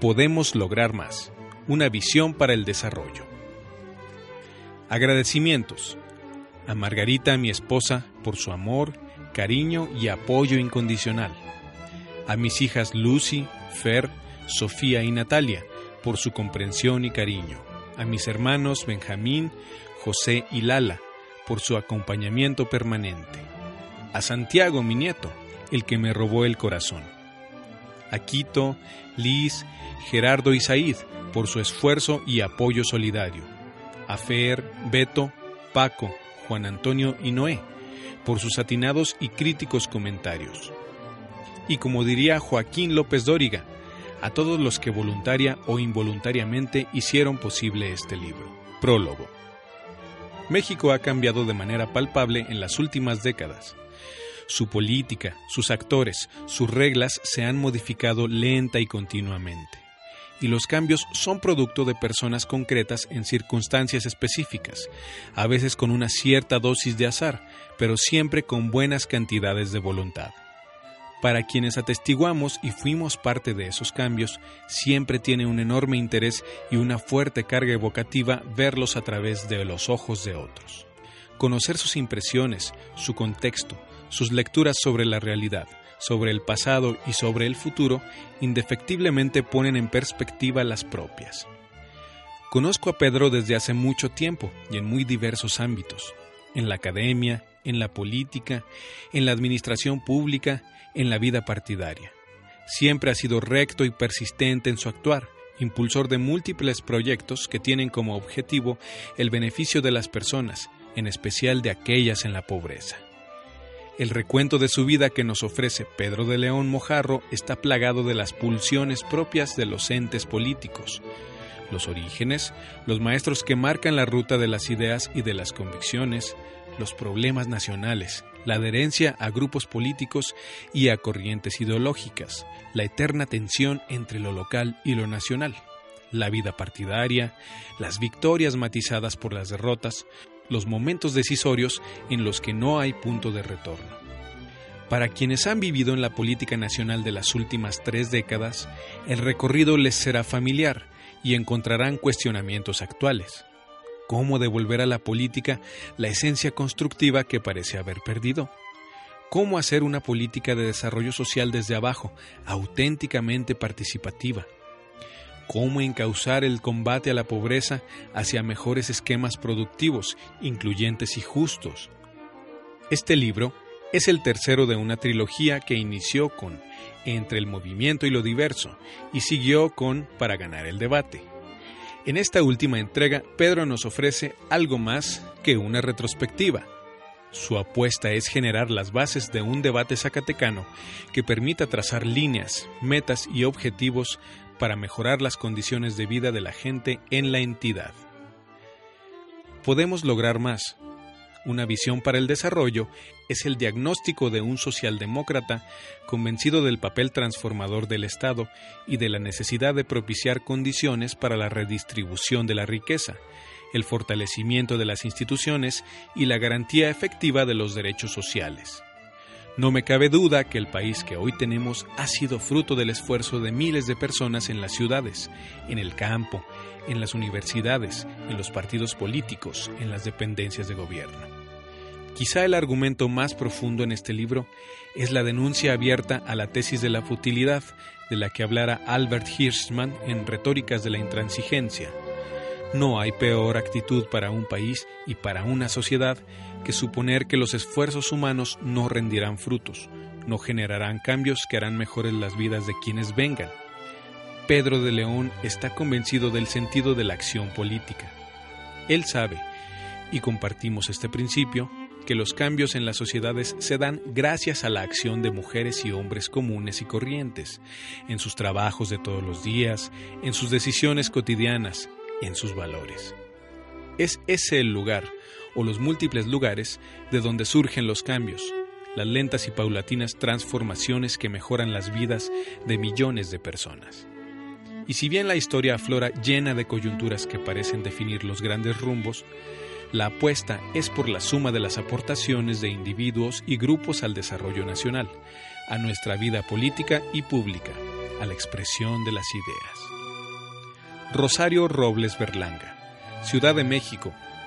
Podemos lograr más. Una visión para el desarrollo. Agradecimientos a Margarita, mi esposa, por su amor, cariño y apoyo incondicional. A mis hijas Lucy, Fer, Sofía y Natalia, por su comprensión y cariño. A mis hermanos Benjamín, José y Lala, por su acompañamiento permanente. A Santiago, mi nieto, el que me robó el corazón. A Quito, Liz, Gerardo y Said, por su esfuerzo y apoyo solidario. A Fer, Beto, Paco, Juan Antonio y Noé, por sus atinados y críticos comentarios. Y como diría Joaquín López Dóriga, a todos los que voluntaria o involuntariamente hicieron posible este libro. Prólogo. México ha cambiado de manera palpable en las últimas décadas. Su política, sus actores, sus reglas se han modificado lenta y continuamente. Y los cambios son producto de personas concretas en circunstancias específicas, a veces con una cierta dosis de azar, pero siempre con buenas cantidades de voluntad. Para quienes atestiguamos y fuimos parte de esos cambios, siempre tiene un enorme interés y una fuerte carga evocativa verlos a través de los ojos de otros. Conocer sus impresiones, su contexto, sus lecturas sobre la realidad, sobre el pasado y sobre el futuro, indefectiblemente ponen en perspectiva las propias. Conozco a Pedro desde hace mucho tiempo y en muy diversos ámbitos, en la academia, en la política, en la administración pública, en la vida partidaria. Siempre ha sido recto y persistente en su actuar, impulsor de múltiples proyectos que tienen como objetivo el beneficio de las personas, en especial de aquellas en la pobreza. El recuento de su vida que nos ofrece Pedro de León Mojarro está plagado de las pulsiones propias de los entes políticos, los orígenes, los maestros que marcan la ruta de las ideas y de las convicciones, los problemas nacionales, la adherencia a grupos políticos y a corrientes ideológicas, la eterna tensión entre lo local y lo nacional, la vida partidaria, las victorias matizadas por las derrotas, los momentos decisorios en los que no hay punto de retorno. Para quienes han vivido en la política nacional de las últimas tres décadas, el recorrido les será familiar y encontrarán cuestionamientos actuales cómo devolver a la política la esencia constructiva que parece haber perdido. Cómo hacer una política de desarrollo social desde abajo, auténticamente participativa. Cómo encauzar el combate a la pobreza hacia mejores esquemas productivos, incluyentes y justos. Este libro es el tercero de una trilogía que inició con Entre el movimiento y lo diverso y siguió con Para ganar el debate. En esta última entrega, Pedro nos ofrece algo más que una retrospectiva. Su apuesta es generar las bases de un debate zacatecano que permita trazar líneas, metas y objetivos para mejorar las condiciones de vida de la gente en la entidad. Podemos lograr más, una visión para el desarrollo es el diagnóstico de un socialdemócrata convencido del papel transformador del Estado y de la necesidad de propiciar condiciones para la redistribución de la riqueza, el fortalecimiento de las instituciones y la garantía efectiva de los derechos sociales. No me cabe duda que el país que hoy tenemos ha sido fruto del esfuerzo de miles de personas en las ciudades, en el campo, en las universidades, en los partidos políticos, en las dependencias de gobierno. Quizá el argumento más profundo en este libro es la denuncia abierta a la tesis de la futilidad de la que hablara Albert Hirschman en Retóricas de la Intransigencia. No hay peor actitud para un país y para una sociedad que suponer que los esfuerzos humanos no rendirán frutos, no generarán cambios que harán mejores las vidas de quienes vengan. Pedro de León está convencido del sentido de la acción política. Él sabe, y compartimos este principio, que los cambios en las sociedades se dan gracias a la acción de mujeres y hombres comunes y corrientes, en sus trabajos de todos los días, en sus decisiones cotidianas, en sus valores. Es ese el lugar, o los múltiples lugares, de donde surgen los cambios, las lentas y paulatinas transformaciones que mejoran las vidas de millones de personas. Y si bien la historia aflora llena de coyunturas que parecen definir los grandes rumbos, la apuesta es por la suma de las aportaciones de individuos y grupos al desarrollo nacional, a nuestra vida política y pública, a la expresión de las ideas. Rosario Robles Berlanga, Ciudad de México,